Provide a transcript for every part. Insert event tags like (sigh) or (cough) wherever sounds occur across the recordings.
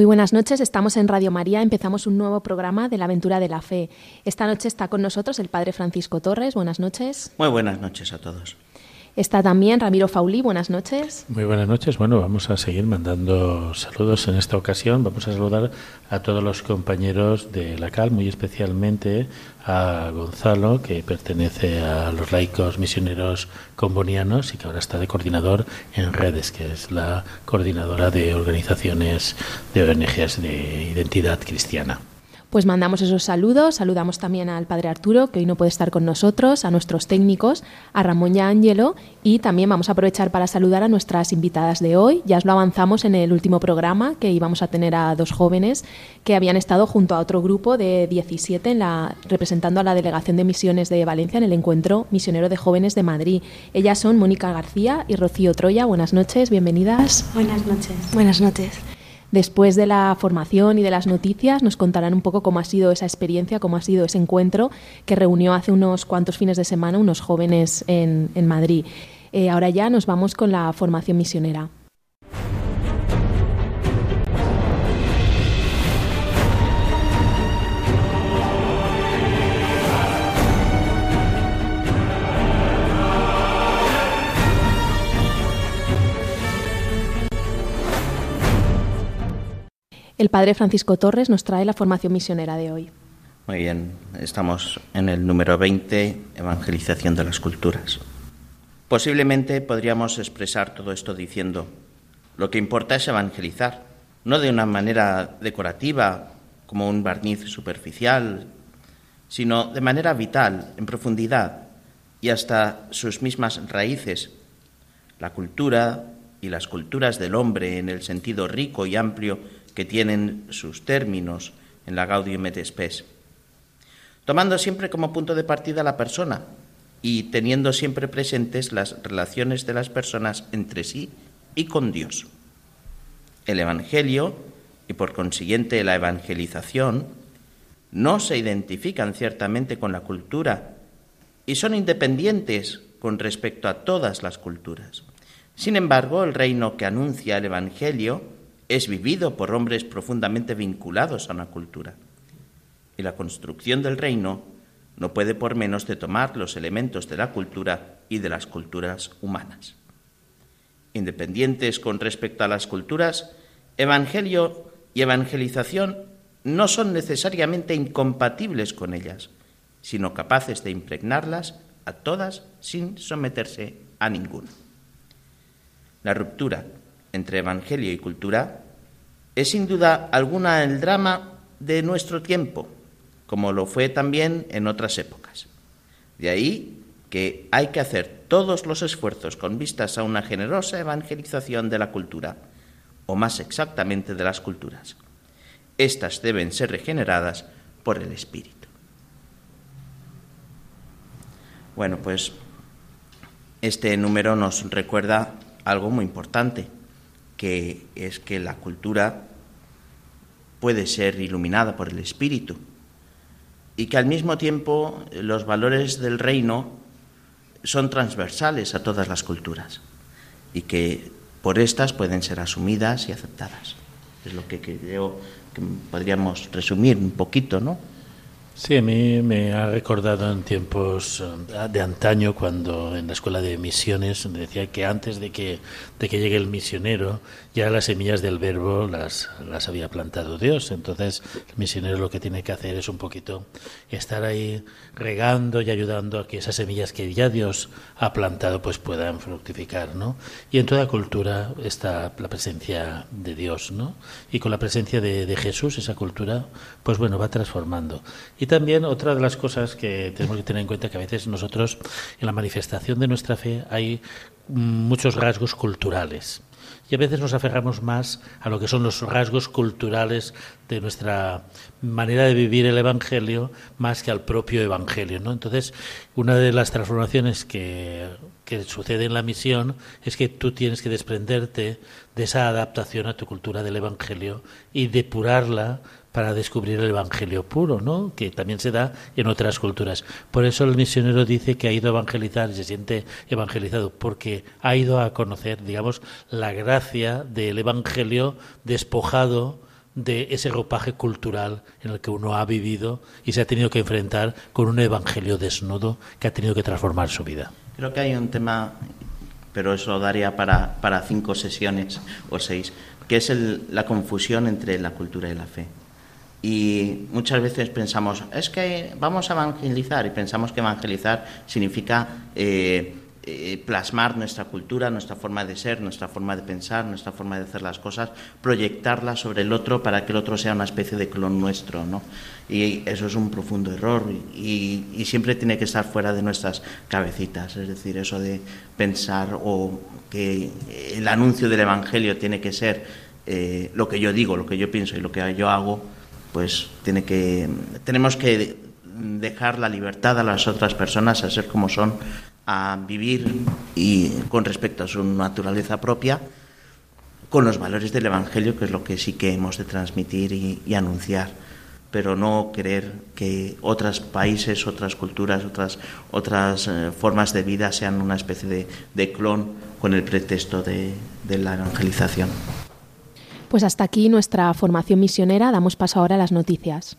Muy buenas noches, estamos en Radio María, empezamos un nuevo programa de la aventura de la fe. Esta noche está con nosotros el Padre Francisco Torres, buenas noches. Muy buenas noches a todos. Está también Ramiro Fauli, buenas noches. Muy buenas noches. Bueno, vamos a seguir mandando saludos en esta ocasión. Vamos a saludar a todos los compañeros de la CAL, muy especialmente a Gonzalo, que pertenece a los laicos misioneros combonianos y que ahora está de coordinador en redes, que es la coordinadora de organizaciones de ONGs de identidad cristiana. Pues mandamos esos saludos, saludamos también al Padre Arturo, que hoy no puede estar con nosotros, a nuestros técnicos, a Ramón y a Ángelo, y también vamos a aprovechar para saludar a nuestras invitadas de hoy. Ya os lo avanzamos en el último programa, que íbamos a tener a dos jóvenes que habían estado junto a otro grupo de 17 en la, representando a la Delegación de Misiones de Valencia en el Encuentro Misionero de Jóvenes de Madrid. Ellas son Mónica García y Rocío Troya. Buenas noches, bienvenidas. Buenas noches. Buenas noches. Después de la formación y de las noticias, nos contarán un poco cómo ha sido esa experiencia, cómo ha sido ese encuentro que reunió hace unos cuantos fines de semana unos jóvenes en, en Madrid. Eh, ahora ya nos vamos con la formación misionera. El padre Francisco Torres nos trae la formación misionera de hoy. Muy bien, estamos en el número 20, Evangelización de las Culturas. Posiblemente podríamos expresar todo esto diciendo, lo que importa es evangelizar, no de una manera decorativa, como un barniz superficial, sino de manera vital, en profundidad y hasta sus mismas raíces. La cultura y las culturas del hombre en el sentido rico y amplio que tienen sus términos en la Gaudium et Spes, tomando siempre como punto de partida la persona y teniendo siempre presentes las relaciones de las personas entre sí y con Dios. El Evangelio, y por consiguiente la evangelización, no se identifican ciertamente con la cultura y son independientes con respecto a todas las culturas. Sin embargo, el reino que anuncia el Evangelio es vivido por hombres profundamente vinculados a una cultura. Y la construcción del reino no puede por menos de tomar los elementos de la cultura y de las culturas humanas. Independientes con respecto a las culturas, evangelio y evangelización no son necesariamente incompatibles con ellas, sino capaces de impregnarlas a todas sin someterse a ninguna. La ruptura entre Evangelio y cultura es sin duda alguna el drama de nuestro tiempo, como lo fue también en otras épocas. De ahí que hay que hacer todos los esfuerzos con vistas a una generosa evangelización de la cultura, o más exactamente de las culturas. Estas deben ser regeneradas por el Espíritu. Bueno, pues este número nos recuerda algo muy importante, que es que la cultura puede ser iluminada por el Espíritu y que al mismo tiempo los valores del reino son transversales a todas las culturas y que por estas pueden ser asumidas y aceptadas. Es lo que creo que podríamos resumir un poquito, ¿no? Sí, a mí me ha recordado en tiempos eh, de antaño cuando en la escuela de misiones decía que antes de que, de que llegue el misionero ya las semillas del verbo las, las había plantado Dios. Entonces el misionero lo que tiene que hacer es un poquito estar ahí regando y ayudando a que esas semillas que ya Dios ha plantado pues puedan fructificar, ¿no? Y en toda cultura está la presencia de Dios, ¿no? Y con la presencia de, de Jesús esa cultura pues bueno va transformando. Y también otra de las cosas que tenemos que tener en cuenta que a veces nosotros en la manifestación de nuestra fe hay muchos rasgos culturales. y a veces nos aferramos más a lo que son los rasgos culturales de nuestra manera de vivir el Evangelio más que al propio Evangelio. ¿no? Entonces, una de las transformaciones que, que sucede en la misión es que tú tienes que desprenderte de esa adaptación a tu cultura del Evangelio y depurarla para descubrir el Evangelio puro, ¿no? que también se da en otras culturas. Por eso el misionero dice que ha ido a evangelizar y se siente evangelizado, porque ha ido a conocer, digamos, la gracia del Evangelio despojado de ese ropaje cultural en el que uno ha vivido y se ha tenido que enfrentar con un Evangelio desnudo que ha tenido que transformar su vida. Creo que hay un tema, pero eso daría para, para cinco sesiones o seis, que es la confusión entre la cultura y la fe. Y muchas veces pensamos, es que vamos a evangelizar y pensamos que evangelizar significa eh, eh, plasmar nuestra cultura, nuestra forma de ser, nuestra forma de pensar, nuestra forma de hacer las cosas, proyectarla sobre el otro para que el otro sea una especie de clon nuestro. ¿no? Y eso es un profundo error y, siempre tiene que estar fuera de nuestras cabecitas. Es decir, eso de pensar o que el anuncio del Evangelio tiene que ser eh, lo que yo digo, lo que yo pienso y lo que yo hago pues tiene que, tenemos que dejar la libertad a las otras personas a ser como son, a vivir y con respecto a su naturaleza propia, con los valores del Evangelio, que es lo que sí que hemos de transmitir y, anunciar, pero no creer que otros países, otras culturas, otras, otras eh, formas de vida sean una especie de, clon con el pretexto de la evangelización. Pues hasta aquí nuestra formación misionera. Damos paso ahora a las noticias.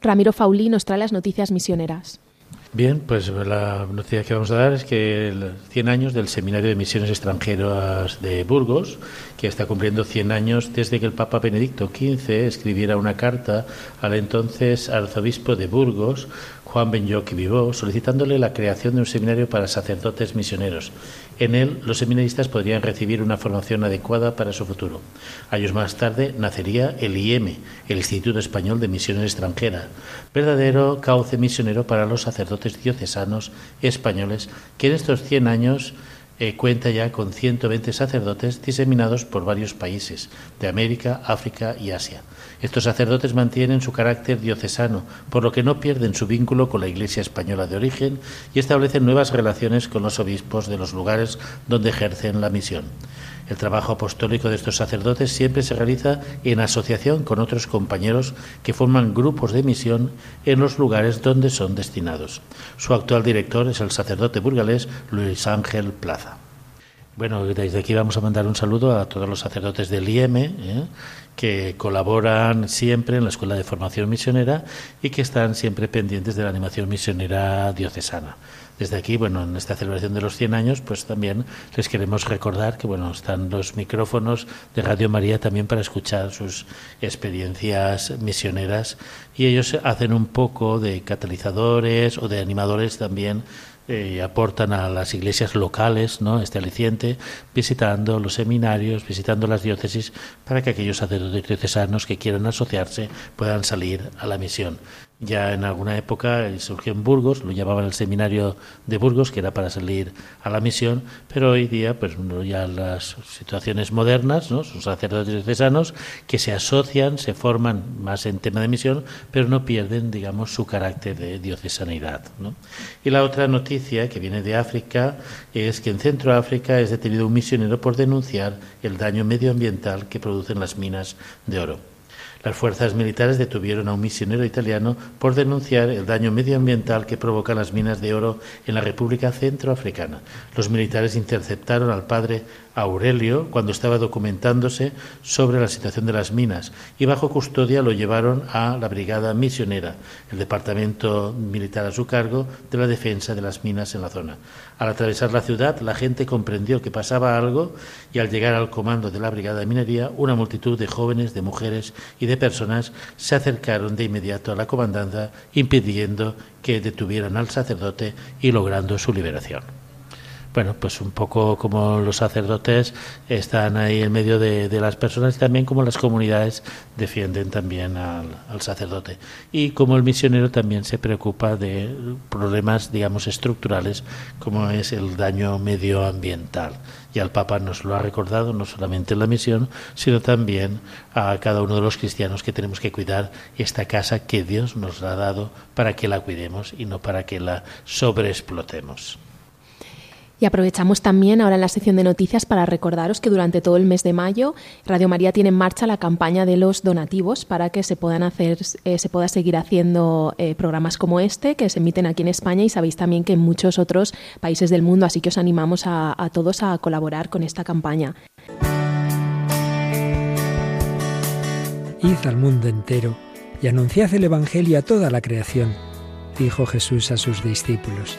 Ramiro Faulí nos trae las noticias misioneras. Bien, pues la noticia que vamos a dar es que el 100 años del Seminario de Misiones Extranjeras de Burgos, que está cumpliendo 100 años desde que el Papa Benedicto XV escribiera una carta al entonces arzobispo de Burgos, Juan Benyoc Vivó, solicitándole la creación de un seminario para sacerdotes misioneros. En él, los seminaristas podrían recibir una formación adecuada para su futuro. Años más tarde nacería el IEM, el Instituto Español de Misiones Extranjeras, verdadero cauce misionero para los sacerdotes diocesanos españoles que en estos 100 años eh, cuenta ya con 120 sacerdotes diseminados por varios países de América, África y Asia. Estos sacerdotes mantienen su carácter diocesano, por lo que no pierden su vínculo con la Iglesia española de origen y establecen nuevas relaciones con los obispos de los lugares donde ejercen la misión. El trabajo apostólico de estos sacerdotes siempre se realiza en asociación con otros compañeros que forman grupos de misión en los lugares donde son destinados. Su actual director es el sacerdote burgalés Luis Ángel Plaza. Bueno, desde aquí vamos a mandar un saludo a todos los sacerdotes del IEM, ¿eh? que colaboran siempre en la Escuela de Formación Misionera y que están siempre pendientes de la animación misionera diocesana. Desde aquí, bueno, en esta celebración de los 100 años, pues también les queremos recordar que, bueno, están los micrófonos de Radio María también para escuchar sus experiencias misioneras y ellos hacen un poco de catalizadores o de animadores también eh, aportan a las iglesias locales ¿no? este aliciente, visitando los seminarios, visitando las diócesis, para que aquellos sacerdotes diocesanos que quieran asociarse puedan salir a la misión. Ya en alguna época surgió en Burgos, lo llamaban el seminario de Burgos, que era para salir a la misión, pero hoy día, pues ya las situaciones modernas, ¿no? son sacerdotes diocesanos que se asocian, se forman más en tema de misión, pero no pierden, digamos, su carácter de diocesanidad. Y la otra noticia que viene de África es que en Centroáfrica es detenido un misionero por denunciar el daño medioambiental que producen las minas de oro. Las fuerzas militares detuvieron a un misionero italiano por denunciar el daño medioambiental que provocan las minas de oro en la República Centroafricana. Los militares interceptaron al padre Aurelio cuando estaba documentándose sobre la situación de las minas y bajo custodia lo llevaron a la Brigada Misionera, el departamento militar a su cargo de la defensa de las minas en la zona. Al atravesar la ciudad, la gente comprendió que pasaba algo y al llegar al comando de la Brigada de Minería, una multitud de jóvenes, de mujeres y de personas se acercaron de inmediato a la comandanza impidiendo que detuvieran al sacerdote y logrando su liberación bueno, pues un poco como los sacerdotes están ahí en medio de, las personas y también como las comunidades defienden también al, sacerdote. Y como el misionero también se preocupa de problemas, digamos, estructurales, como es el daño medioambiental. Y al Papa nos lo ha recordado no solamente en la misión, sino también a cada uno de los cristianos que tenemos que cuidar esta casa que Dios nos ha dado para que la cuidemos y no para que la sobreexplotemos. Y aprovechamos también ahora en la sección de noticias para recordaros que durante todo el mes de mayo Radio María tiene en marcha la campaña de los donativos para que se puedan hacer, eh, se pueda seguir haciendo eh, programas como este que se emiten aquí en España y sabéis también que en muchos otros países del mundo, así que os animamos a, a todos a colaborar con esta campaña. Id al mundo entero y anunciad el Evangelio a toda la creación, dijo Jesús a sus discípulos.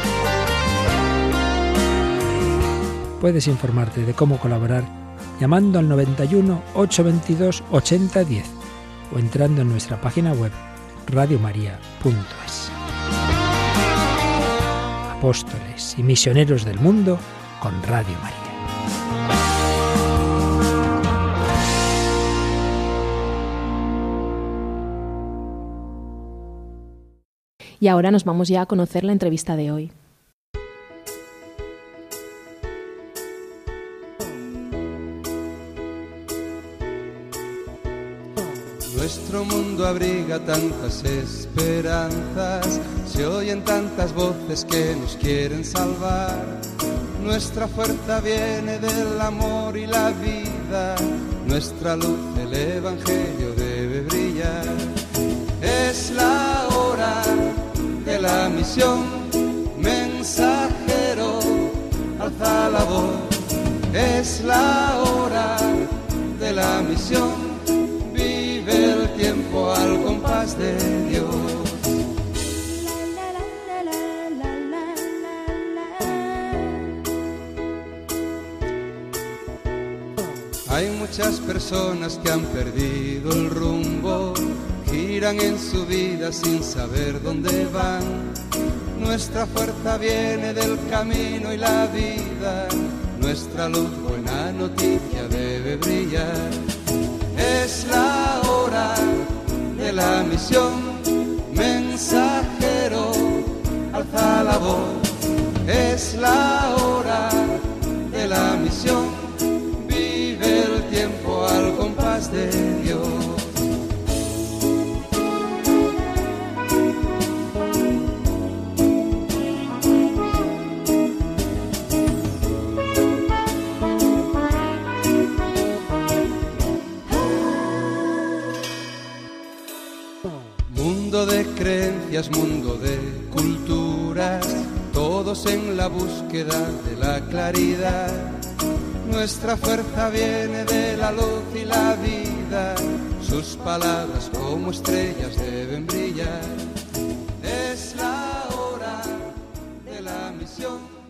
Puedes informarte de cómo colaborar llamando al 91 822 8010 o entrando en nuestra página web radiomaria.es. Apóstoles y misioneros del mundo con Radio María. Y ahora nos vamos ya a conocer la entrevista de hoy. Nuestro mundo abriga tantas esperanzas, se oyen tantas voces que nos quieren salvar. Nuestra fuerza viene del amor y la vida, nuestra luz el Evangelio debe brillar. Es la hora de la misión, mensajero, alza la voz. Es la hora de la misión de Dios. Hay muchas personas que han perdido el rumbo, giran en su vida sin saber dónde van. Nuestra fuerza viene del camino y la vida, nuestra luz, buena noticia debe brillar. Es la de la misión, mensajero, alza la voz, es la hora de la misión, claridad. Nuestra fuerza viene de la luz y la vida, sus palabras como estrellas deben brillar. Es la hora de la misión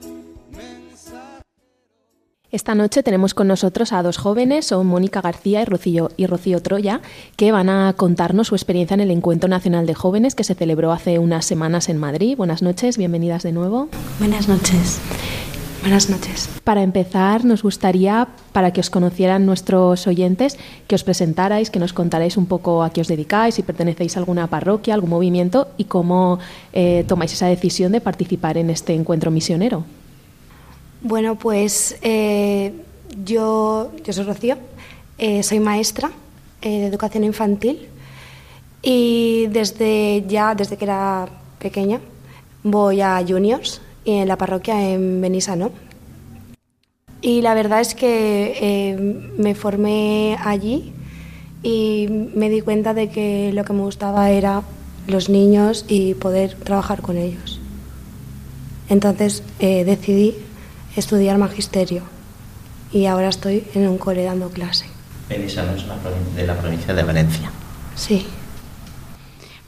esta noche tenemos con nosotros a dos jóvenes, son Mónica García y Rocío, y Rocío Troya, que van a contarnos su experiencia en el Encuentro Nacional de Jóvenes que se celebró hace unas semanas en Madrid. Buenas noches, bienvenidas de nuevo. Buenas noches. Buenas noches. Para empezar, nos gustaría, para que os conocieran nuestros oyentes, que os presentarais, que nos contarais un poco a qué os dedicáis, si pertenecéis a alguna parroquia, algún movimiento y cómo eh, tomáis esa decisión de participar en este encuentro misionero. Bueno, pues eh, yo, yo soy Rocío, eh, soy maestra eh, de educación infantil y desde ya, desde que era pequeña, voy a juniors en la parroquia en Benisano. Y la verdad es que me formé allí y me di cuenta de que lo que me gustaba era los niños y poder trabajar con ellos. Entonces eh, decidí estudiar magisterio y ahora estoy en un cole dando clase. Benissa es de la provincia de Valencia. Sí.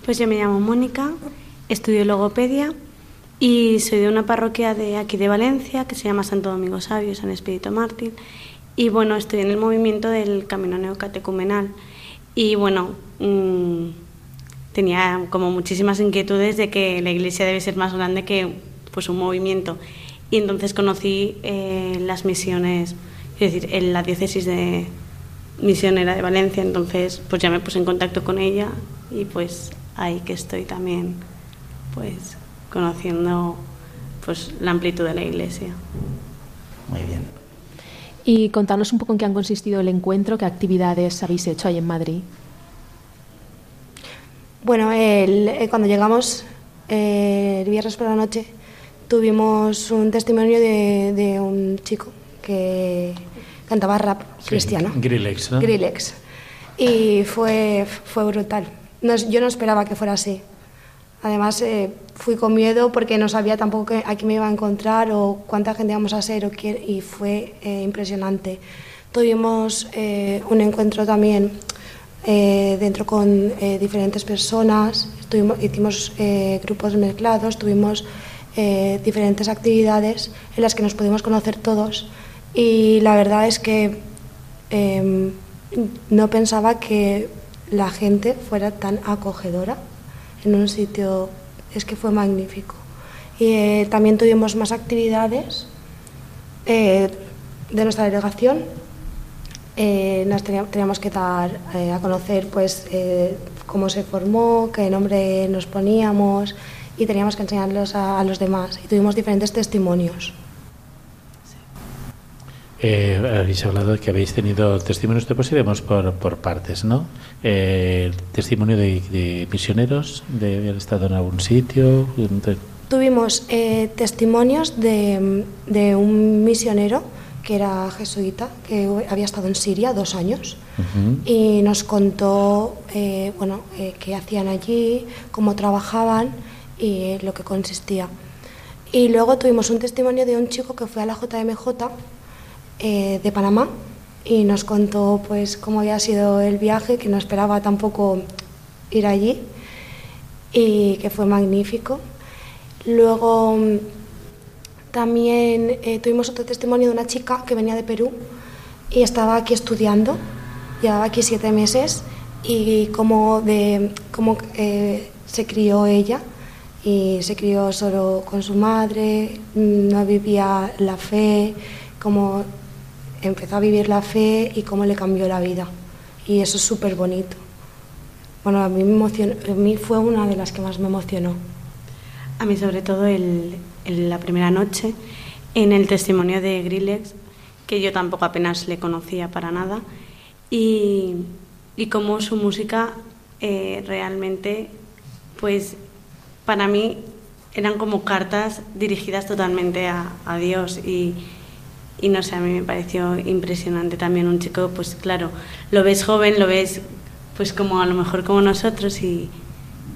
Pues yo me llamo Mónica, estudio logopedia y soy de una parroquia de aquí de Valencia que se llama Santo Domingo Sabio, San Espíritu Mártir. Y bueno, estoy en el movimiento del Camino Neocatecumenal. Y bueno, mmm, tenía como muchísimas inquietudes de que la iglesia debe ser más grande que pues un movimiento. Y entonces conocí eh, las misiones, es decir, en la diócesis de misionera de Valencia, entonces pues ya me puse en contacto con ella y pues ahí que estoy también pues conociendo pues la amplitud de la iglesia. Muy bien. Y contanos un poco en qué han consistido el encuentro, qué actividades habéis hecho ahí en Madrid. Bueno, el, eh, cuando llegamos eh, el viernes por la noche tuvimos un testimonio de, de un chico que cantaba rap Sí, cristiano. Grillex, ¿no? Grillex. Y fue, fue brutal. No yo no esperaba que fuera así. Además, eh, fui con miedo porque no sabía tampoco a quién me iba a encontrar o cuánta gente íbamos a ser o quién, y fue eh, impresionante. Tuvimos eh, un encuentro también dentro con diferentes personas, hicimos grupos mezclados, tuvimos diferentes actividades en las que nos pudimos conocer todos y la verdad es que eh, no pensaba que la gente fuera tan acogedora en un sitio, es que fue magnífico. Y eh, también tuvimos más actividades eh, de nuestra delegación. Eh, nos teníamos, que dar a conocer pues, cómo se formó, qué nombre nos poníamos y teníamos que enseñarlos a, a los demás. Y tuvimos diferentes testimonios. Eh, habéis hablado de que habéis tenido testimonios, después iremos por, por partes, ¿no? Eh, testimonio de, de misioneros, de haber estado en algún sitio. de- Tuvimos eh, testimonios de, de un misionero que era jesuita, que había estado en Siria dos años Ujú. y nos contó eh, bueno, eh, qué hacían allí, cómo trabajaban y lo que consistía. Y luego tuvimos un testimonio de un chico que fue a la JMJ eh, de Panamá y nos contó pues cómo había sido el viaje, que no esperaba tampoco ir allí y que fue magnífico. Luego también eh, tuvimos otro testimonio de una chica que venía de Perú y estaba aquí estudiando, llevaba aquí siete meses y cómo, de, cómo eh, se crió ella y se crió solo con su madre, mm, no vivía la fe, cómo empezó a vivir la fe y cómo le cambió la vida. Y eso es súper bonito. Bueno, a mí, me emocionó, a mí fue una de las que más me emocionó. A mí sobre todo el, la primera noche en el testimonio de Grillex, que yo tampoco apenas le conocía para nada, y, y cómo su música eh, realmente, pues para mí eran como cartas dirigidas totalmente a, a Dios y, y no sé, a mí me pareció impresionante también un chico, pues claro, lo ves joven, lo ves pues como a lo mejor como nosotros y,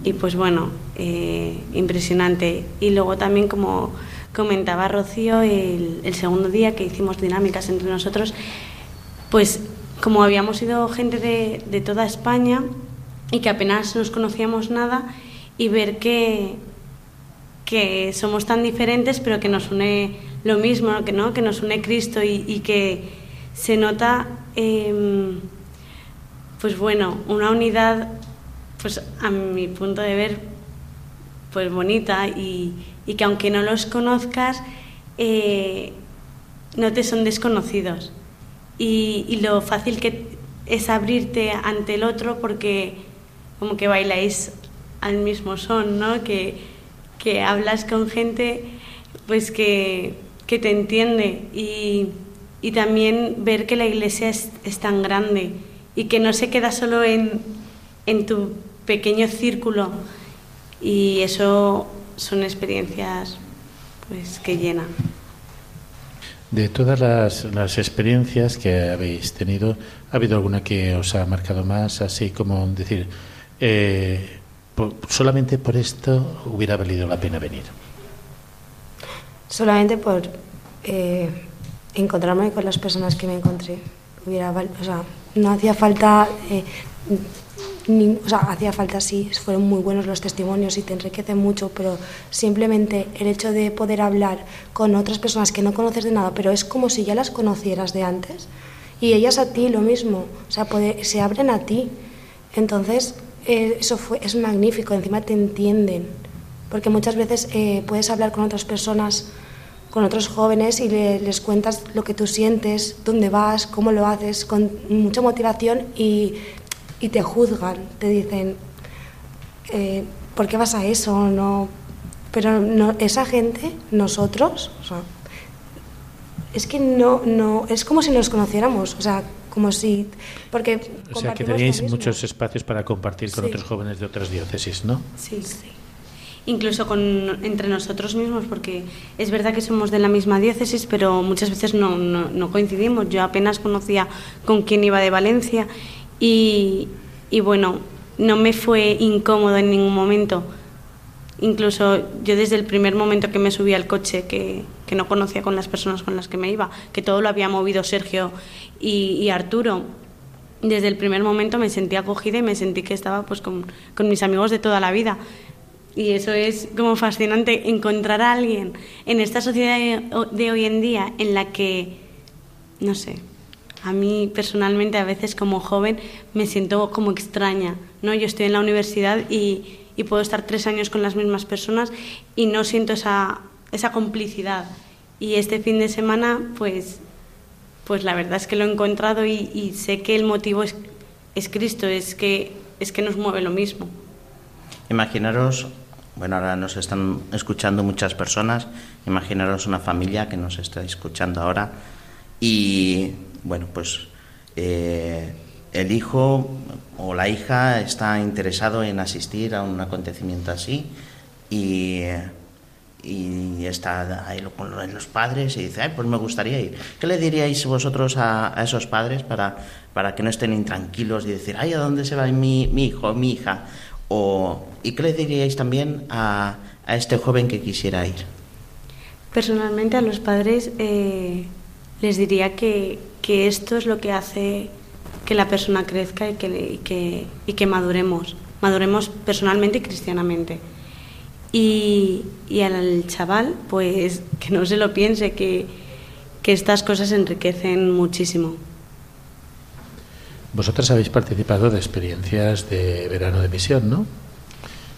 y pues bueno, eh, impresionante. Y luego también como comentaba Rocío, el, el segundo día que hicimos dinámicas entre nosotros, pues como habíamos sido gente de, de toda España y que apenas nos conocíamos nada y ver que, que somos tan diferentes pero que nos une lo mismo, que, ¿no? que nos une Cristo y, y que se nota, em, pues bueno, una unidad, pues a mi punto de ver, pues bonita y, y que aunque no los conozcas, eh, no te son desconocidos. Y, y lo fácil que es abrirte ante el otro porque como que bailáis al mismo son, ¿no? Que, que hablas con gente pues que, que te entiende y, y también ver que la iglesia es, es tan grande y que no se queda solo en, en tu pequeño círculo y eso son experiencias pues que llenan. De todas las, las experiencias que habéis tenido, ¿ha habido alguna que os ha marcado más? Así como decir, eh, solamente por esto hubiera valido la pena venir. Solamente por eh, encontrarme con las personas que me encontré. Hubiera, o sea, no hacía falta, eh, o sea, hacía falta sí, fueron muy buenos los testimonios y te enriquecen mucho, pero simplemente el hecho de poder hablar con otras personas que no conoces de nada, pero es como si ya las conocieras de antes, y ellas a ti lo mismo, o sea, se abren a ti. Entonces, eh, eso fue, es magnífico, encima te entienden, porque muchas veces eh, puedes hablar con otras personas, con otros jóvenes y les cuentas lo que tú sientes, dónde vas, cómo lo haces, con mucha motivación y, y te juzgan, te dicen, eh, ¿por qué vas a eso? No, pero no, esa gente, nosotros, o sea, es que no, no, es como si nos conociéramos, o sea, como si... Porque o sea, que teníais muchos espacios para compartir con otros jóvenes de otras diócesis, ¿no? Sí, sí. Incluso con, entre nosotros mismos, porque es verdad que somos de la misma diócesis, pero muchas veces no, no, coincidimos. Yo apenas conocía con quién iba de Valencia y, y bueno, no me fue incómodo en ningún momento Incluso yo desde el primer momento que me subí al coche, que, que, no conocía con las personas con las que me iba, que todo lo había movido Sergio y, Arturo, desde el primer momento me sentí acogida y me sentí que estaba pues con, con, mis amigos de toda la vida. Y eso es como fascinante, encontrar a alguien en esta sociedad de hoy en día en la que, no sé, a mí personalmente a veces como joven me siento como extraña, ¿no? Yo estoy en la universidad y y puedo estar tres años con las mismas personas y no siento esa, esa complicidad. Y este fin de semana, pues, pues la verdad es que lo he encontrado y, sé que el motivo es, es Cristo, es que, es que nos mueve lo mismo. Imaginaros, bueno, ahora nos están escuchando muchas personas, imaginaros una familia que nos está escuchando ahora y, bueno, pues eh, el hijo o la hija está interesado en asistir a un acontecimiento así y, está ahí con los padres y dice, Ay, pues me gustaría ir. ¿Qué le diríais vosotros a, esos padres para, para que no estén intranquilos y decir, ay, ¿a dónde se va mi, mi hijo, mi hija? O, ¿Y qué le diríais también a, a este joven que quisiera ir? Personalmente a los padres eh, les diría que, que esto es lo que hace que la persona crezca y que, y que, maduremos, maduremos personalmente y cristianamente. Y, y, al chaval, pues que no se lo piense, que, que estas cosas enriquecen muchísimo. Vosotras habéis participado de experiencias de verano de misión, ¿no?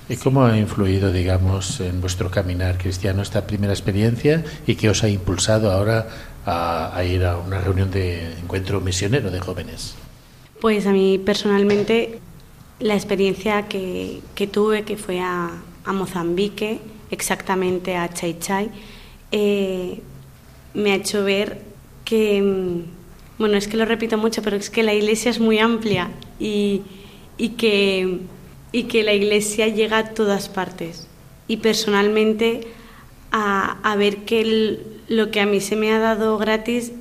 ¿Y cómo ha influido, digamos, en vuestro caminar cristiano esta primera experiencia y qué os ha impulsado ahora a, a ir a una reunión de encuentro misionero de jóvenes? Pues a mí personalmente la experiencia que, tuve, que fue a, Mozambique, exactamente a Chai Chai, eh, me ha hecho ver que, mm, bueno, es que lo repito mucho, pero es que la iglesia es muy amplia y, que, y que la iglesia llega a todas partes. Y personalmente a, ver que lo que a mí se me ha dado gratis,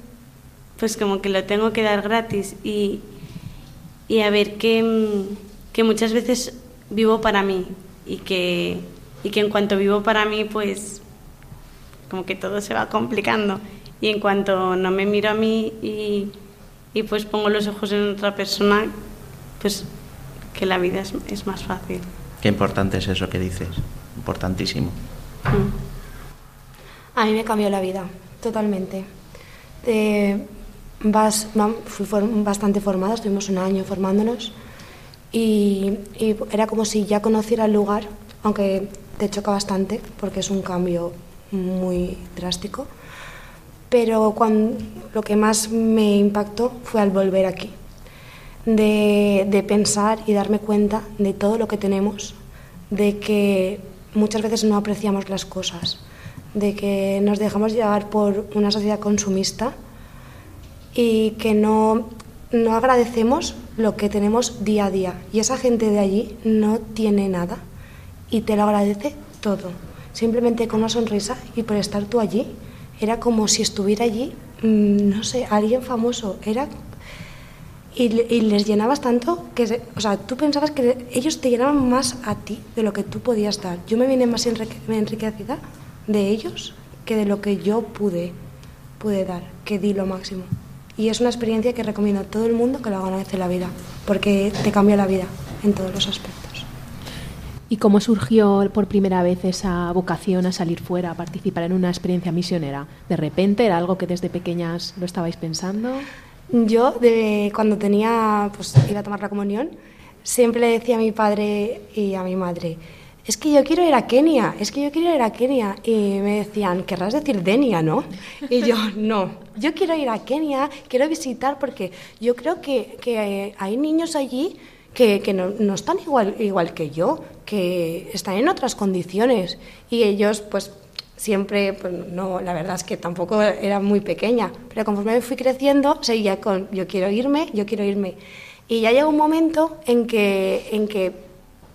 pues como que lo tengo que dar gratis y, y a ver que, que muchas veces vivo para mí y que, y que en cuanto vivo para mí, pues como que todo se va complicando. Y en cuanto no me miro a mí y, y pues pongo los ojos en otra persona, pues que la vida es, es más fácil. Qué importante es eso que dices, importantísimo. A mí me cambió la vida, totalmente. Eh, vas, fui bastante formada, estuvimos un año formándonos y, era como si ya conociera el lugar, aunque te choca bastante porque es un cambio muy drástico. Pero cuando, lo que más me impactó fue al volver aquí, de, de pensar y darme cuenta de todo lo que tenemos, de que muchas veces no apreciamos las cosas, de que nos dejamos llevar por una sociedad consumista y que no, no agradecemos lo que tenemos día a día. Y esa gente de allí no tiene nada y te lo agradece todo. Simplemente con una sonrisa y por estar tú allí. Era como si estuviera allí, mm, no sé, alguien famoso. Era... y, les llenabas tanto que, o sea, tú pensabas que ellos te llenaban más a ti de lo que tú podías dar. Yo me vine más enriquecida de ellos que de lo que yo pude, pude dar, que di lo máximo. Y es una experiencia que recomiendo a todo el mundo que lo haga en la vida, porque te cambia la vida en todos los aspectos. ¿Y cómo surgió por primera vez esa vocación a salir fuera, a participar en una experiencia misionera? ¿De repente era algo que desde pequeñas lo estabais pensando? Yo, cuando tenía, pues iba a tomar la comunión, siempre le decía a mi padre y a mi madre, es que yo quiero ir a Kenia, es que yo quiero ir a Kenia. Y me decían, querrás decir Denia, ¿no? Y yo, no, yo quiero ir a Kenia, quiero visitar porque yo creo que, que hay niños allí que, que no, no, están igual, igual que yo, que están en otras condiciones. Y ellos, pues, siempre, pues no, la verdad es que tampoco era muy pequeña, pero conforme me fui creciendo, seguía con yo quiero irme, yo quiero irme. Y ya llegó un momento en que, en que,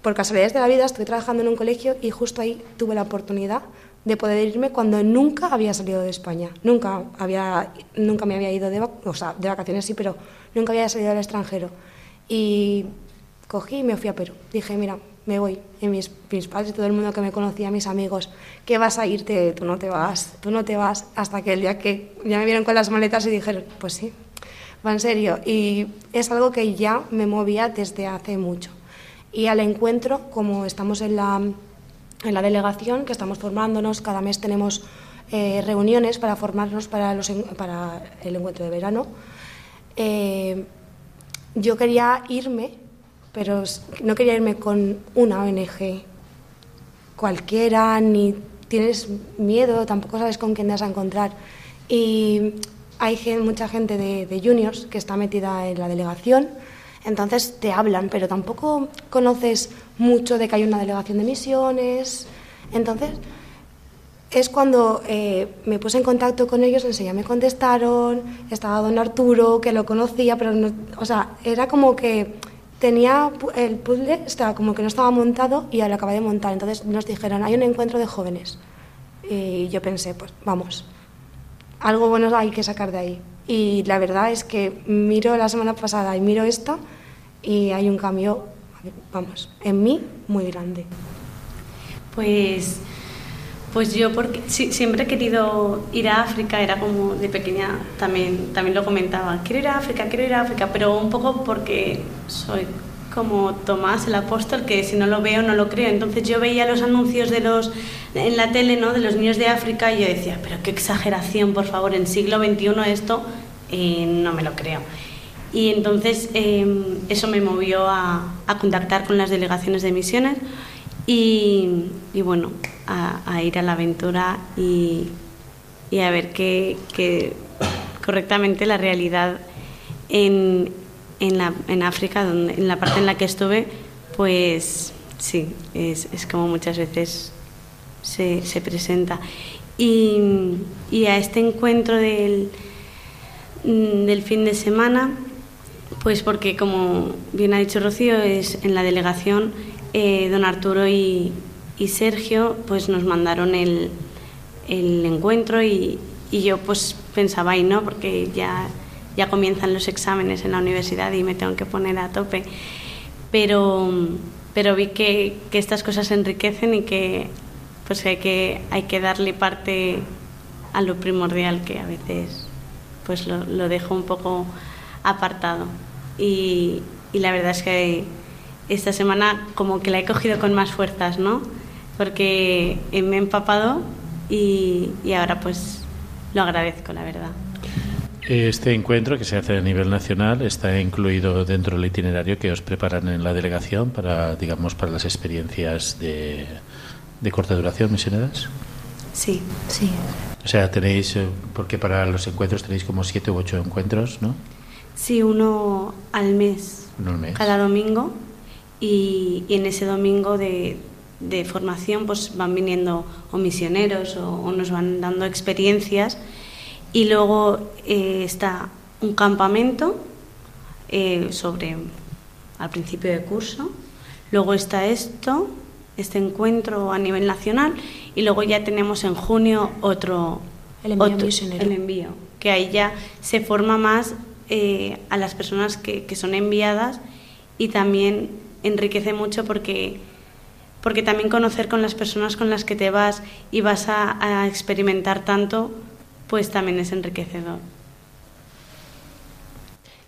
por casualidades de la vida, estoy trabajando en un colegio y justo ahí tuve la oportunidad de poder irme cuando nunca había salido de España. Nunca, había, nunca me había ido de, o sea, de vacaciones, sí, pero nunca había salido al extranjero. Y cogí y me fui a Perú. Dije, mira, me voy. Y mis, mis padres, todo el mundo que me conocía, mis amigos, ¿qué vas a irte? Tú no te vas, tú no te vas. Hasta que el día que ya me vieron con las maletas y dijeron, pues sí, va en serio. Y es algo que ya me movía desde hace mucho. Y al encuentro, como estamos en la, en la delegación, que estamos formándonos, cada mes tenemos eh, reuniones para formarnos para, los, para el encuentro de verano, eh, yo quería irme pero no quería irme con una ONG cualquiera, ni tienes miedo, tampoco sabes con quién te vas a encontrar. Y hay mucha gente de, juniors que está metida en la delegación, entonces te hablan, pero tampoco conoces mucho de que hay una delegación de misiones. Entonces es cuando eh, me puse en contacto con ellos, enseguida me contestaron, estaba don Arturo, que lo conocía, pero no, o sea, era como que tenía el puzzle, estaba como que no estaba montado y lo acabé de montar. Entonces nos dijeron, hay un encuentro de jóvenes. Y yo pensé, pues vamos, algo bueno hay que sacar de ahí. Y la verdad es que miro la semana pasada y miro esto y hay un cambio, vamos, en mí muy grande. Pues pues yo porque siempre he querido ir a África, era como de pequeña también, también lo comentaba, quiero ir a África, quiero ir a África, pero un poco porque soy como Tomás el apóstol, que si no lo veo no lo creo. Entonces yo veía los anuncios de los en la tele, ¿no? de los niños de África y yo decía, pero qué exageración, por favor, en siglo XXI esto eh, no me lo creo. Y entonces em, eso me movió a, a contactar con las delegaciones de misiones y, y bueno, a, ir a la aventura y, y a ver que, que, correctamente la realidad en, en, la, en África, donde, en la parte en la que estuve, pues sí, es, es como muchas veces se, se presenta. Y, y, a este encuentro del, del fin de semana, pues porque como bien ha dicho Rocío, es en la delegación eh, don Arturo y, y Sergio pues nos mandaron el, el encuentro y, y, yo pues pensaba ahí, ¿no? Porque ya, ya comienzan los exámenes en la universidad y me tengo que poner a tope. Pero, pero vi que, que estas cosas enriquecen y que pues hay que, hay que darle parte a lo primordial que a veces pues lo, lo dejo un poco apartado. Y, y la verdad es que esta semana como que la he cogido con más fuerzas, ¿no? porque me he empapado y, ahora pues lo agradezco, la verdad. Este encuentro que se hace a nivel nacional está incluido dentro del itinerario que os preparan en la delegación para, digamos, para las experiencias de, de corta duración misioneras. Sí, sí. O sea, tenéis, eh, porque para los encuentros tenéis como siete u ocho encuentros, ¿no? Sí, uno al mes, uno al mes. cada domingo, y en ese domingo de, de formación pues van viniendo o misioneros o, nos van dando experiencias. Y luego eh, está un campamento eh, sobre al principio de curso. Luego está esto este encuentro a nivel nacional. Y luego ya tenemos en junio otro el envío el envío que ahí ya se forma más eh, a las personas que, que, son enviadas y también enriquece mucho porque, porque también conocer con las personas con las que te vas y vas a, a experimentar tanto, pues también es enriquecedor.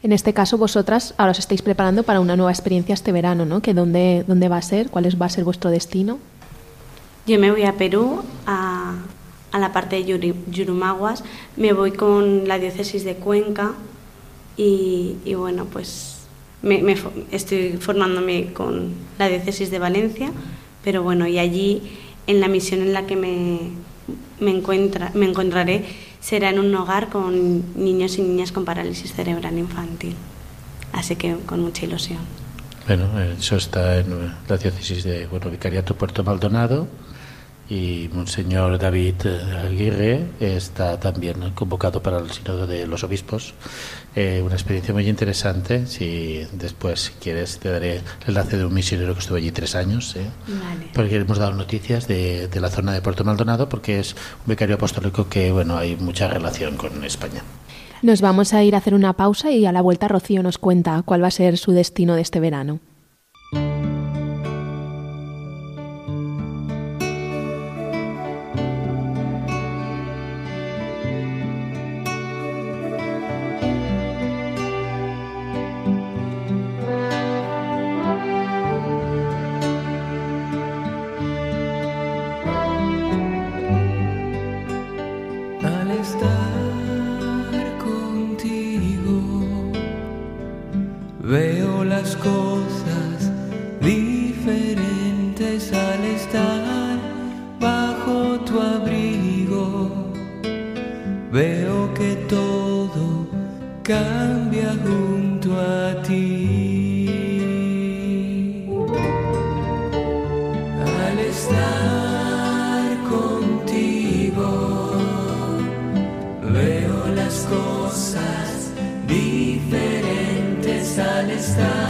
En este caso, vosotras ahora os estáis preparando para una nueva experiencia este verano, ¿no? ¿Que dónde, dónde va a ser? ¿Cuál va a ser vuestro destino? Yo me voy a Perú, a, a la parte de Yurumaguas. Me voy con la diócesis de Cuenca y, y bueno, pues me, me, estoy formándome con la diócesis de Valencia, pero bueno, y allí en la misión en la que me, me, encuentra, me encontraré será en un hogar con niños y niñas con parálisis cerebral infantil. Así que con mucha ilusión. Bueno, eso está en la diócesis de bueno, Vicariato Puerto Maldonado y Monseñor David Aguirre está también convocado para el Sínodo de los Obispos. Eh, una experiencia muy interesante. Si después quieres, te daré el enlace de un misionero que estuvo allí tres años. ¿eh? Vale. Porque hemos dado noticias de, de la zona de Puerto Maldonado, porque es un becario apostólico que bueno hay mucha relación con España. Nos vamos a ir a hacer una pausa y a la vuelta Rocío nos cuenta cuál va a ser su destino de este verano. cosas diferentes al estar.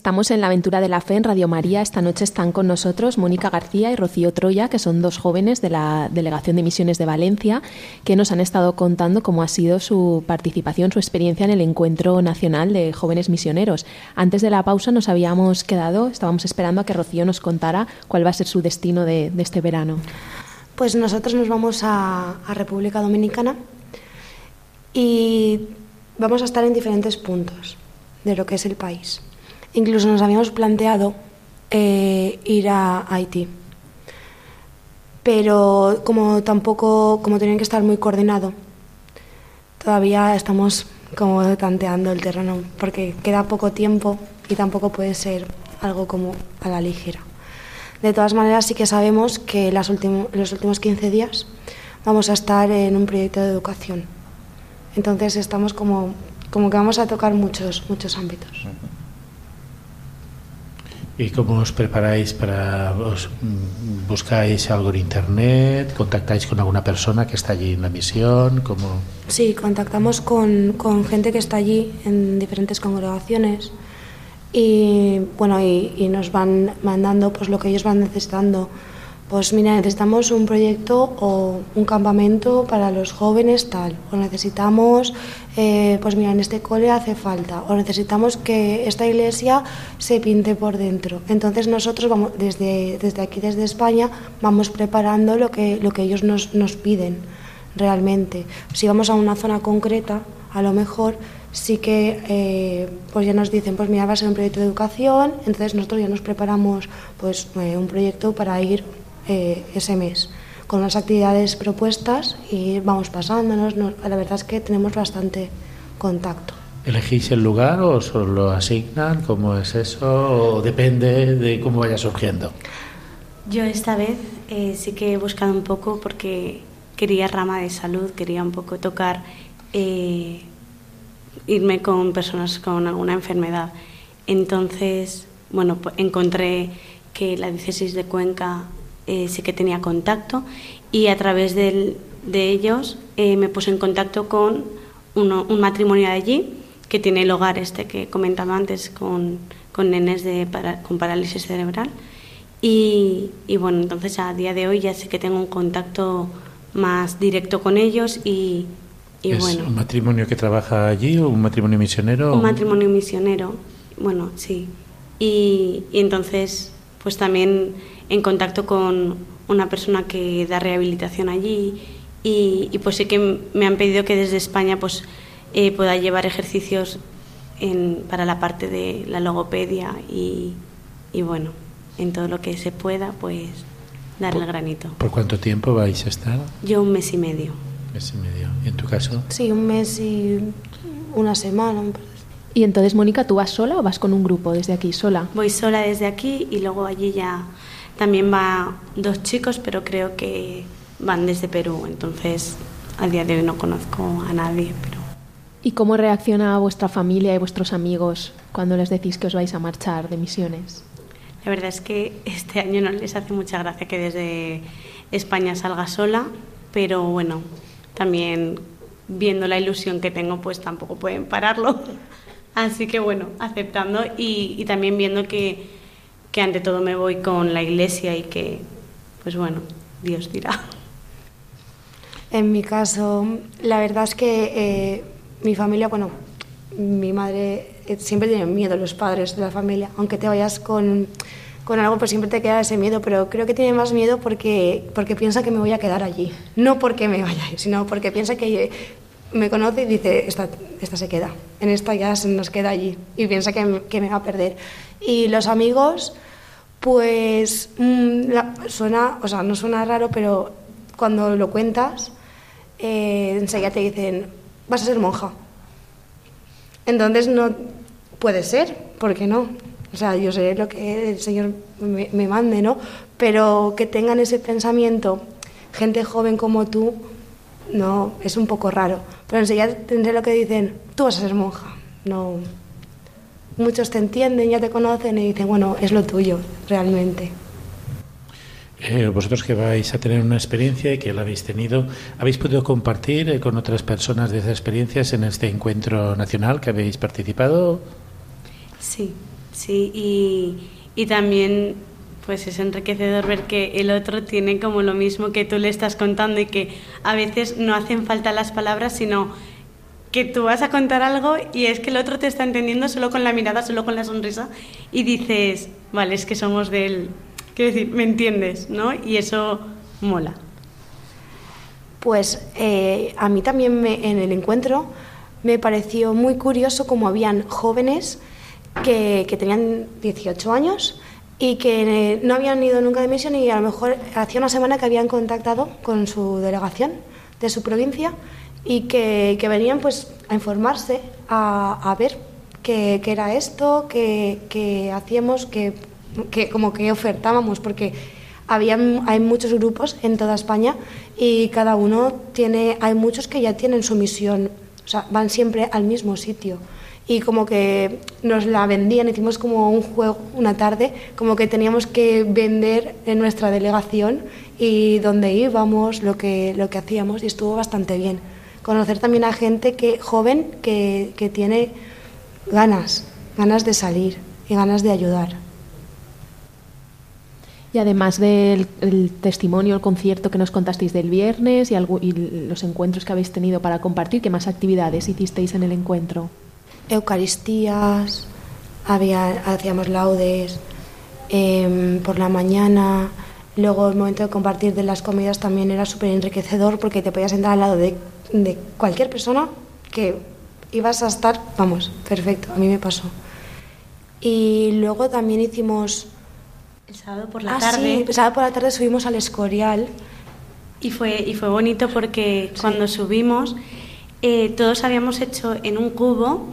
Estamos en la aventura de la fe en Radio María. Esta noche están con nosotros Mónica García y Rocío Troya, que son dos jóvenes de la Delegación de Misiones de Valencia, que nos han estado contando cómo ha sido su participación, su experiencia en el Encuentro Nacional de Jóvenes Misioneros. Antes de la pausa nos habíamos quedado, estábamos esperando a que Rocío nos contara cuál va a ser su destino de, este verano. Pues nosotros nos vamos a República Dominicana y vamos a estar en diferentes puntos de lo que es el país. Incluso nos habíamos planteado eh, ir a Haití. Pero como tampoco, como tenían que estar muy coordinado, todavía estamos como tanteando el terreno, porque queda poco tiempo y tampoco puede ser algo como a la ligera. De todas maneras, sí que sabemos que las los últimos 15 días vamos a estar en un proyecto de educación. Entonces estamos como, como que vamos a tocar muchos, muchos ámbitos. ¿Y cómo os preparáis para... Os, ¿Buscáis algo en Internet? ¿Contactáis con alguna persona que está allí en la misión? ¿Cómo? Sí, contactamos con, con gente que está allí en diferentes congregaciones y, bueno, y, y, nos van mandando pues, lo que ellos van necesitando pues mira, necesitamos un proyecto o un campamento para los jóvenes tal, o necesitamos, eh, pues mira, en este cole hace falta, o necesitamos que esta iglesia se pinte por dentro. Entonces nosotros vamos, desde, desde aquí, desde España, vamos preparando lo que, lo que ellos nos, nos piden realmente. Si vamos a una zona concreta, a lo mejor sí que eh, pues ya nos dicen, pues mira, va a ser un proyecto de educación, entonces nosotros ya nos preparamos pues eh, un proyecto para ir eh, ese mes con las actividades propuestas y vamos pasándonos. la verdad es que tenemos bastante contacto. ¿Elegís el lugar o os lo asignan? ¿Cómo es eso? ¿O depende de cómo vaya surgiendo? Yo esta vez sí que he buscado un poco porque quería rama de salud, quería un poco tocar irme con personas con alguna enfermedad. Entonces, bueno, pues encontré que la diócesis de Cuenca eh, sí que tenía contacto y a través de, ellos eh, me puse en contacto con un matrimonio de allí que tiene el hogar este que he comentado antes con, con nenes de, con parálisis cerebral. Y, y, bueno, entonces a día de hoy ya sé que tengo un contacto más directo con ellos y, ¿Es un matrimonio que trabaja allí o un matrimonio misionero? Un matrimonio misionero, bueno, sí. Y, entonces, pues también en contacto con una persona que da rehabilitación allí y, pues sí que me han pedido que desde España pues eh, pueda llevar ejercicios en, para la parte de la logopedia y, y bueno, en todo lo que se pueda, pues darle el granito. ¿Por cuánto tiempo vais a estar? Yo un mes y medio mes y medio. ¿Y en tu caso? Sí, un mes y una semana. Y entonces, Mónica, ¿tú vas sola o vas con un grupo desde aquí, sola? Voy sola desde aquí y luego allí ya también va dos chicos, pero creo que van desde Perú. Entonces, a día de hoy no conozco a nadie, pero... ¿Y cómo reacciona vuestra familia y vuestros amigos cuando les decís que os vais a marchar de misiones? La verdad es que este año no les hace mucha gracia que desde España salga sola, pero bueno, también viendo la ilusión que tengo, pues tampoco pueden pararlo. (laughs) Así que bueno, aceptando y, también viendo que, que, ante todo me voy con la iglesia y que, pues bueno, Dios dirá. En mi caso, la verdad es que eh, mi familia, bueno, mi madre eh, siempre tiene miedo, los padres de la familia, aunque te vayas con con algo, pues siempre te queda ese miedo, pero creo que tiene más miedo porque, porque piensa que me voy a quedar allí. No porque me vaya, sino porque piensa que me conoce y dice, esta, esta se queda, en esta ya se nos queda allí y piensa que, que me va a perder. Y los amigos, pues mm, suena, o sea, no suena raro, pero cuando lo cuentas, eh, enseguida te dicen, vas a ser monja. Entonces no puede ser, ¿por qué no? O sea, yo sé lo que el Señor me, mande, ¿no? Pero que tengan ese pensamiento, gente joven como tú, no, es un poco raro. Pero enseguida tendré lo que dicen, tú vas a ser monja. No. Muchos te entienden, ya te conocen y dicen, bueno, es lo tuyo, realmente. Eh, vosotros que vais a tener una experiencia y que la habéis tenido, ¿habéis podido compartir eh, con otras personas de esas experiencias en este encuentro nacional que habéis participado? Sí, Sí, y, y también pues es enriquecedor ver que el otro tiene como lo mismo que tú le estás contando y que a veces no hacen falta las palabras, sino que tú vas a contar algo y es que el otro te está entendiendo solo con la mirada, solo con la sonrisa y dices, vale, es que somos de él. Quiero decir, ¿me entiendes? ¿No? Y eso mola. Pues eh, a mí también en el encuentro me pareció muy curioso como habían jóvenes que, tenían 18 años y que no habían ido nunca de misión y a lo mejor hacía una semana que habían contactado con su delegación de su provincia y que, venían pues a informarse, a, ver qué, era esto, qué, hacíamos, qué, como que ofertábamos, porque había, hay muchos grupos en toda España y cada uno tiene, hay muchos que ya tienen su misión, o sea, van siempre al mismo sitio y como que nos la vendían, hicimos como un juego una tarde, como que teníamos que vender en nuestra delegación y dónde íbamos, lo que, lo que hacíamos y estuvo bastante bien. Conocer también a gente que, joven que, que tiene ganas, ganas de salir y ganas de ayudar. Y además del testimonio, el concierto que nos contasteis del viernes y, y, los encuentros que habéis tenido para compartir, ¿qué más actividades hicisteis en el encuentro? Eucaristías, había, hacíamos laudes em, por la mañana. Luego el momento de compartir de las comidas también era súper enriquecedor porque te podías sentar al lado de, de cualquier persona que ibas a estar, vamos, perfecto, a mí me pasó. Y luego también hicimos el sábado por la ah, tarde. Sí, el sábado por la tarde subimos al Escorial. Y fue, y fue bonito porque cuando subimos, eh, todos habíamos hecho en un cubo,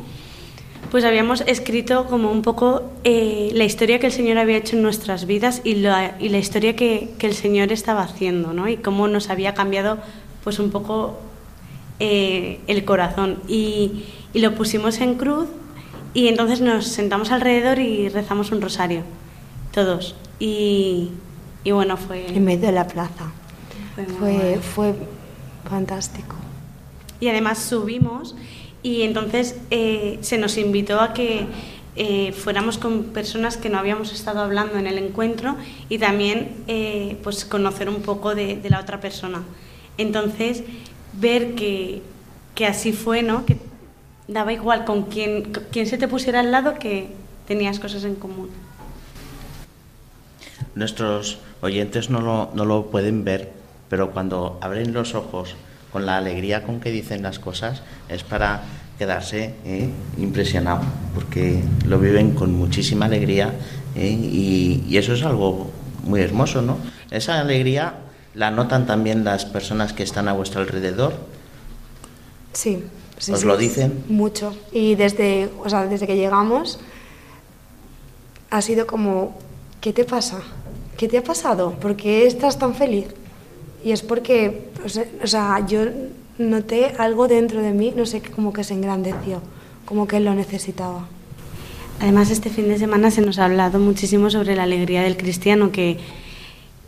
pues habíamos escrito como un poco eh, la historia que el Señor había hecho en nuestras vidas y la, y la historia que, que, el Señor estaba haciendo, ¿no? Y cómo nos había cambiado, pues un poco eh, el corazón. Y, y lo pusimos en cruz y entonces nos sentamos alrededor y rezamos un rosario, todos. Y, bueno, fue... En medio de la plaza. Fue, fue, fantástico. Y además subimos y entonces eh, se nos invitó a que eh, fuéramos con personas que no habíamos estado hablando en el encuentro y también eh, pues conocer un poco de, la otra persona. Entonces, ver que, que, así fue, ¿no? Que daba igual con quién, quién se te pusiera al lado que tenías cosas en común nuestros oyentes no lo, no lo pueden ver, pero cuando abren los ojos con la alegría con que dicen las cosas, es para quedarse ¿eh? impresionado, porque lo viven con muchísima alegría ¿eh? y, eso es algo muy hermoso, ¿no? Esa alegría la notan también las personas que están a vuestro alrededor. Sí, sí ¿Os lo dicen? Mucho. Y desde, o sea, desde que llegamos ha sido como, ¿qué te pasa? ¿qué te ha pasado? ¿Por qué estás tan feliz? Y es porque, o sea, yo noté algo dentro de mí, no sé, como que se engrandeció, como que lo necesitaba. Además, este fin de semana se nos ha hablado muchísimo sobre la alegría del cristiano, que,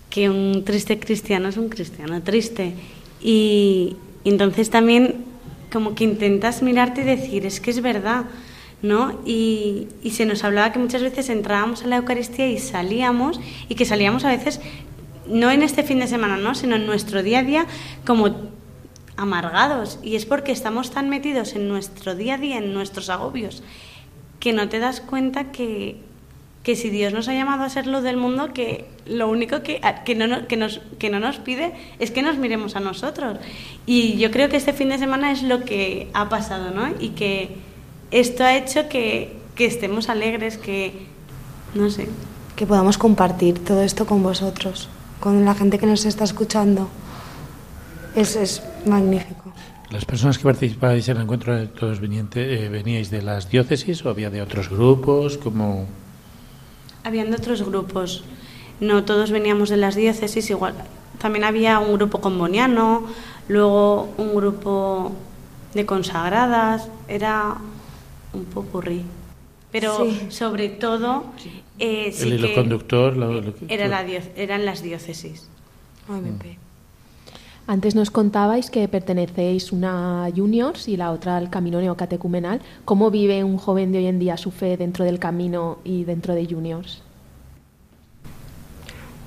que un triste cristiano es un cristiano triste. Y, y entonces también como que intentas mirarte y decir, es que es verdad, ¿no? Y, se nos hablaba que muchas veces entrábamos a la Eucaristía y salíamos, y que salíamos a veces, no en este fin de semana, ¿no? sino en nuestro día a día, como amargados. Y es porque estamos tan metidos en nuestro día a día, en nuestros agobios, que no te das cuenta que, que si Dios nos ha llamado a ser luz del mundo, que lo único que, que, no, que, nos, que no nos pide es que nos miremos a nosotros. Y yo creo que este fin de semana es lo que ha pasado, ¿no? Y que esto ha hecho que, que estemos alegres, que, no sé. Que podamos compartir todo esto con vosotros, con la gente que nos está escuchando. Es, es magnífico. ¿Las personas que participáis en el encuentro todos veniente, eh, veníais de las diócesis o había de otros grupos? como Habían de otros grupos. No todos veníamos de las diócesis, igual. También había un grupo comboniano, luego un grupo de consagradas. Era un popurrí. Pero sobre todo, eh, el hilo conductor era la eran las diócesis. Antes nos contabais que pertenecéis una a Juniors y la otra al Camino Neocatecumenal. ¿Cómo vive un joven de hoy en día su fe dentro del camino y dentro de Juniors?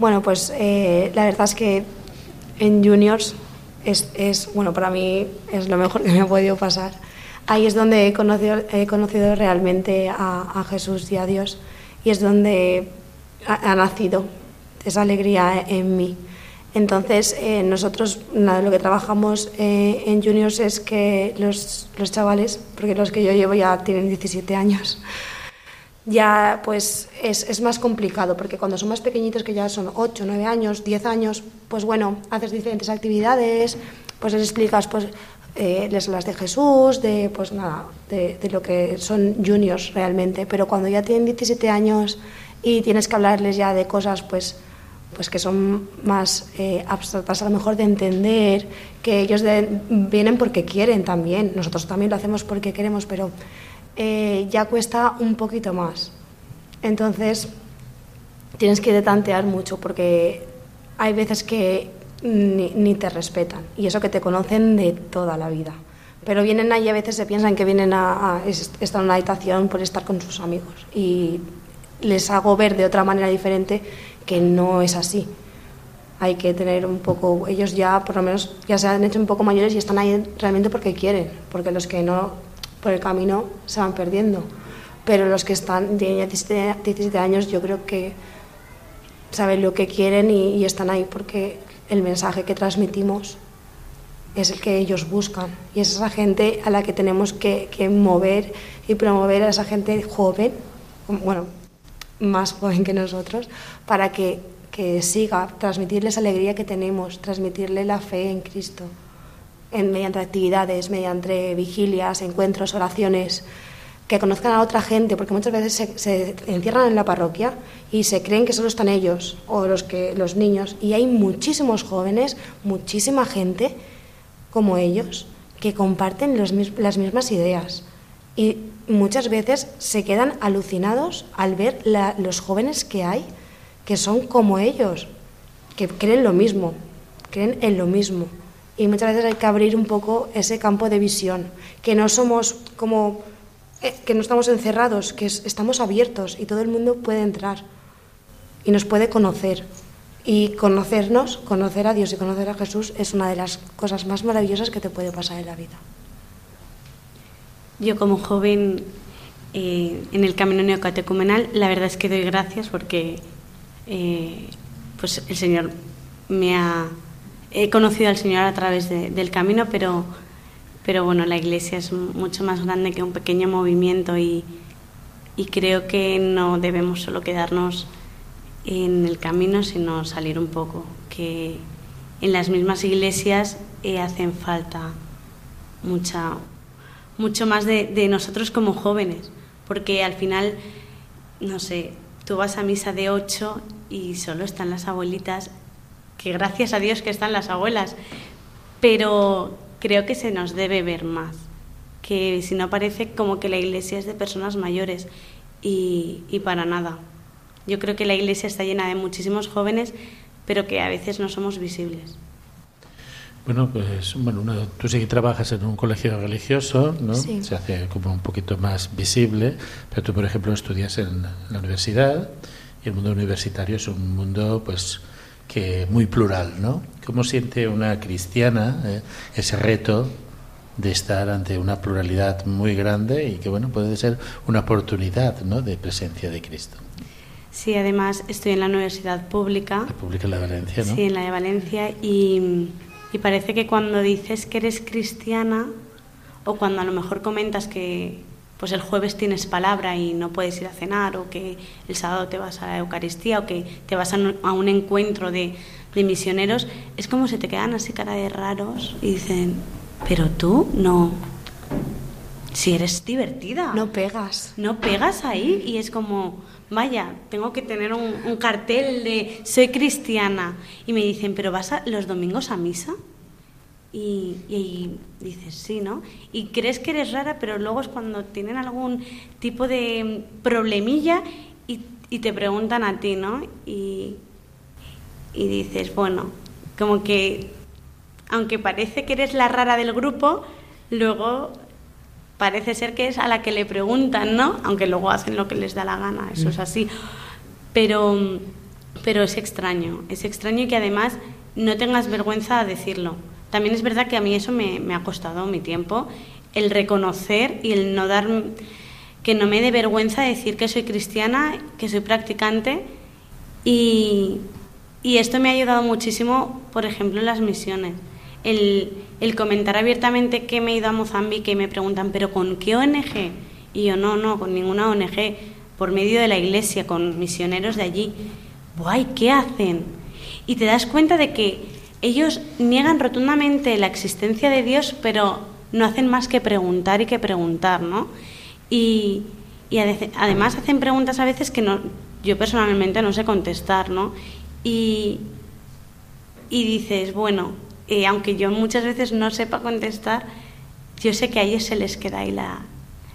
Bueno, pues eh, la verdad es que en Juniors es, es, bueno, para mí es lo mejor que me ha podido pasar ahí es donde he conocido, he conocido realmente a, Jesús y a Dios y es donde ha, nacido esa alegría en mí. Entonces, eh, nosotros lo que trabajamos eh, en Juniors es que los, los, chavales, porque los que yo llevo ya tienen 17 años, ya pues es, es, más complicado, porque cuando son más pequeñitos, que ya son 8, 9 años, 10 años, pues bueno, haces diferentes actividades, pues les explicas, pues les las de Jesús, de pues nada, de, lo que son juniors realmente, pero cuando ya tienen 17 años y tienes que hablarles ya de cosas pues pues que son más eh, abstractas a lo mejor de entender, que ellos vienen porque quieren también, nosotros también lo hacemos porque queremos, pero eh, ya cuesta un poquito más. Entonces, tienes que detantear mucho porque hay veces que ni, te respetan. Y eso que te conocen de toda la vida. Pero vienen ahí a veces se piensan que vienen a, estar en una habitación por estar con sus amigos. Y les hago ver de otra manera diferente que no es así. Hay que tener un poco, ellos ya por lo menos ya se han hecho un poco mayores y están ahí realmente porque quieren, porque los que no por el camino se van perdiendo. Pero los que están, tienen 17, años, yo creo que saben lo que quieren y, están ahí porque el mensaje que transmitimos es el que ellos buscan. Y es esa gente a la que tenemos que, que mover y promover a esa gente joven, bueno, más joven que nosotros, para que, que siga, transmitirles alegría que tenemos, transmitirle la fe en Cristo, mediante actividades, mediante vigilias, encuentros, oraciones, que conozcan a otra gente, porque muchas veces se, encierran en la parroquia y se creen que solo están ellos o los, que, los niños, y hay muchísimos jóvenes, muchísima gente como ellos, que comparten los, las mismas ideas. Y muchas veces se quedan alucinados al ver los jóvenes que hay, que son como ellos, que creen lo mismo, creen en lo mismo. Y muchas veces hay que abrir un poco ese campo de visión, que no somos como, que no estamos encerrados, que estamos abiertos y todo el mundo puede entrar y nos puede conocer. Y conocernos, conocer a Dios y conocer a Jesús es una de las cosas más maravillosas que te puede pasar en la vida. Yo como joven eh, en el camino neocatecumenal, la verdad es que doy gracias porque eh, pues el Señor me ha... He conocido al Señor a través del camino, pero, pero bueno, la Iglesia es mucho más grande que un pequeño movimiento y, y creo que no debemos solo quedarnos en el camino, sino salir un poco, que en las mismas iglesias eh, hacen falta mucha, mucho más de, nosotros como jóvenes, porque al final, no sé, tú vas a misa de ocho y solo están las abuelitas, que gracias a Dios que están las abuelas, pero creo que se nos debe ver más, que si no parece como que la iglesia es de personas mayores y, y para nada. Yo creo que la iglesia está llena de muchísimos jóvenes, pero que a veces no somos visibles. Bueno, pues bueno, tú sí que trabajas en un colegio religioso, ¿no? Se hace como un poquito más visible, pero tú, por ejemplo, estudias en la universidad y el mundo universitario es un mundo, pues, que muy plural, ¿no? ¿Cómo siente una cristiana eh, ese reto de estar ante una pluralidad muy grande y que, bueno, puede ser una oportunidad, ¿no? De presencia de Cristo. Sí, además estoy en la universidad pública. La pública en la de Valencia, ¿no? Sí, en la de Valencia y y parece que cuando dices que eres cristiana o cuando a lo mejor comentas que pues el jueves tienes palabra y no puedes ir a cenar o que el sábado te vas a la Eucaristía o que te vas a un encuentro de, de misioneros, es como se te quedan así cara de raros y dicen, pero tú no, si eres divertida. No pegas. No pegas ahí y es como, vaya, tengo que tener un, cartel de soy cristiana. Y me dicen, ¿pero vas los domingos a misa? Y, y, dices, sí, ¿no? Y crees que eres rara, pero luego es cuando tienen algún tipo de problemilla y, y te preguntan a ti, ¿no? Y, y dices, bueno, como que, aunque parece que eres la rara del grupo, luego parece ser que es a la que le preguntan, ¿no? Aunque luego hacen lo que les da la gana, eso es mm. así. Pero, pero es extraño, es extraño y que además no tengas vergüenza a decirlo. También es verdad que a mí eso me, ha costado mi tiempo, el reconocer y el no dar, que no me dé vergüenza decir que soy cristiana, que soy practicante y, y esto me ha ayudado muchísimo, por ejemplo, en las misiones el, comentar abiertamente que me he ido a Mozambique y me preguntan, ¿pero con qué ONG? Y yo, no, no, con ninguna ONG, por medio de la iglesia, con misioneros de allí. ¡Guay! ¿Qué hacen? Y te das cuenta de que ellos niegan rotundamente la existencia de Dios, pero no hacen más que preguntar y que preguntar, ¿no? Y, y además hacen preguntas a veces que no, yo personalmente no sé contestar, ¿no? Y, y dices, bueno, y aunque yo muchas veces no sepa contestar, yo sé que a ellos se les queda ahí la,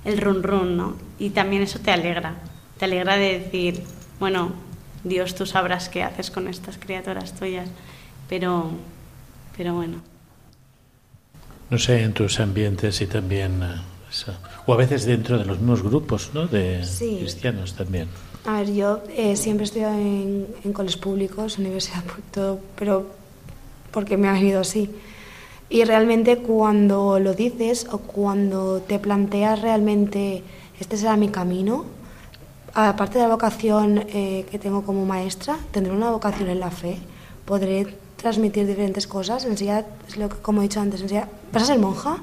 el run run, ¿no? Y también eso te alegra, te alegra de decir, bueno, Dios tú sabrás qué haces con estas criaturas tuyas, pero, pero bueno. No sé, en tus ambientes y también, eh, o a veces dentro de los mismos grupos, ¿no? De cristianos también. A ver, yo eh, siempre he estudiado en, en colegios públicos, universidad, todo, pero porque me ha venido así. Y realmente cuando lo dices o cuando te planteas realmente este será mi camino, aparte de la vocación eh, que tengo como maestra, tendré una vocación en la fe, podré transmitir diferentes cosas, enseñar, es lo que, como he dicho antes, enseñar, vas a ser monja,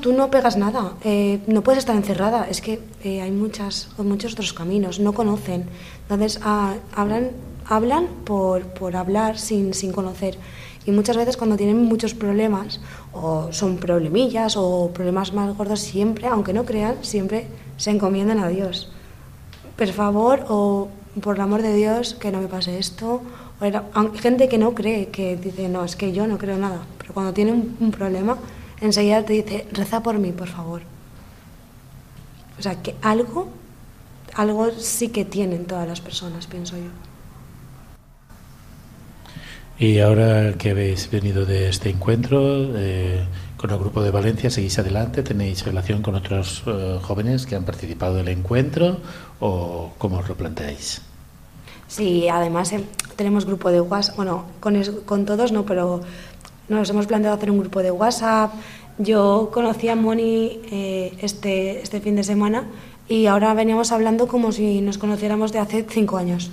tú, no, pegas nada, eh, no puedes estar encerrada, es que eh, hay muchas, muchos otros caminos, no conocen, entonces ah, hablan, hablan por, por hablar sin, sin conocer. Y muchas veces cuando tienen muchos problemas, o son problemillas o problemas más gordos, siempre, aunque no crean, siempre se encomiendan a Dios. Por favor, o por el amor de Dios, que no me pase esto. Hay gente que no cree, que dice, no, es que yo no creo nada. Pero cuando tiene un, un problema, enseguida te dice, reza por mí, por favor. O sea, que algo, algo sí que tienen todas las personas, pienso yo. Y ahora que habéis venido de este encuentro eh, con el grupo de Valencia, ¿seguís adelante? ¿Tenéis relación con otros eh, jóvenes que han participado del encuentro o cómo os lo planteáis? Sí, además eh, tenemos grupo de WhatsApp, bueno, con, es, con todos no, pero nos hemos planteado hacer un grupo de WhatsApp. Yo conocí a Moni eh, este, este fin de semana y ahora veníamos hablando como si nos conociéramos de hace cinco años.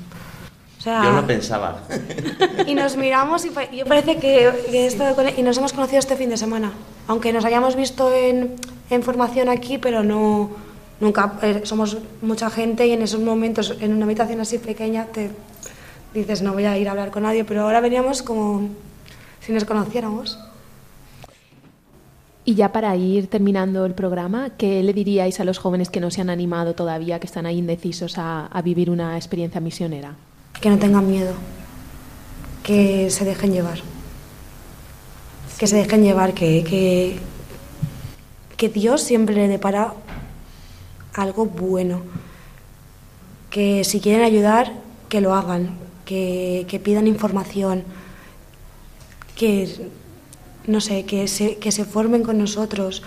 O sea, Yo lo pensaba. (laughs) Y nos miramos y yo parece que, que y nos hemos conocido este fin de semana. Aunque nos hayamos visto en, en formación aquí, pero no, nunca eh, somos mucha gente y en esos momentos, en una habitación así pequeña, te dices, no voy a ir a hablar con nadie, pero ahora veníamos como si nos conociéramos. Y ya para ir terminando el programa, ¿qué le diríais a los jóvenes que no se han animado todavía, que están ahí indecisos a, a vivir una experiencia misionera? Que no tengan miedo, que se dejen llevar, que se dejen llevar, que, que, que Dios siempre le depara algo bueno, que si quieren ayudar, que lo hagan, que, que pidan información, que no sé, que se, que se formen con nosotros,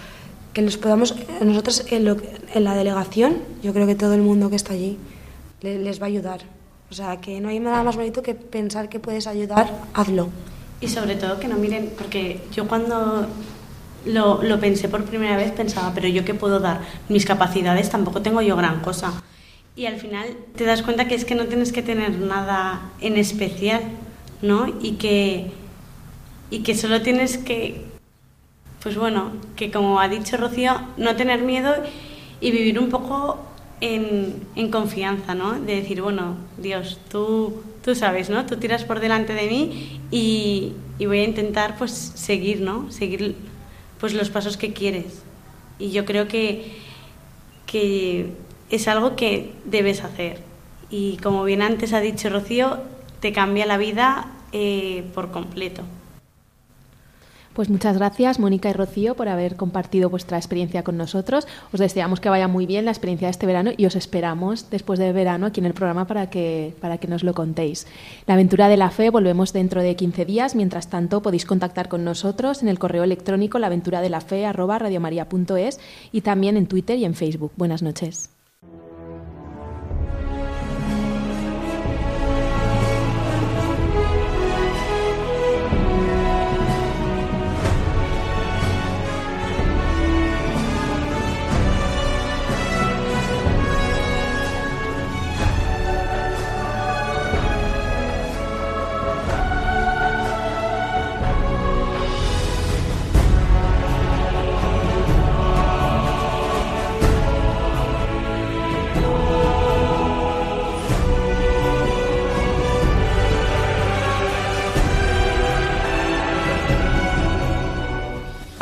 que les podamos, nosotros en, lo, en la delegación, yo creo que todo el mundo que está allí les, les va a ayudar. O sea, que no hay nada más bonito que pensar que puedes ayudar, hazlo. Y sobre todo que no miren, porque yo cuando lo, lo, pensé por primera vez pensaba, pero yo qué puedo dar, mis capacidades tampoco tengo yo gran cosa. Y al final te das cuenta que es que no tienes que tener nada en especial, ¿no? Y que, y que solo tienes que, pues bueno, que como ha dicho Rocío, no tener miedo y vivir un poco en, en, confianza, ¿no? De decir, bueno, Dios, tú, tú sabes, ¿no? Tú tiras por delante de mí y, y, voy a intentar, pues, seguir, ¿no? Seguir, pues, los pasos que quieres. Y yo creo que, que es algo que debes hacer. Y como bien antes ha dicho Rocío, te cambia la vida eh, por completo. Pues muchas gracias, Mónica y Rocío, por haber compartido vuestra experiencia con nosotros. Os deseamos que vaya muy bien la experiencia de este verano y os esperamos después del verano aquí en el programa para que, para que nos lo contéis. La aventura de la fe volvemos dentro de 15 días. Mientras tanto, podéis contactar con nosotros en el correo electrónico laventuradelafe.es y también en Twitter y en Facebook. Buenas noches.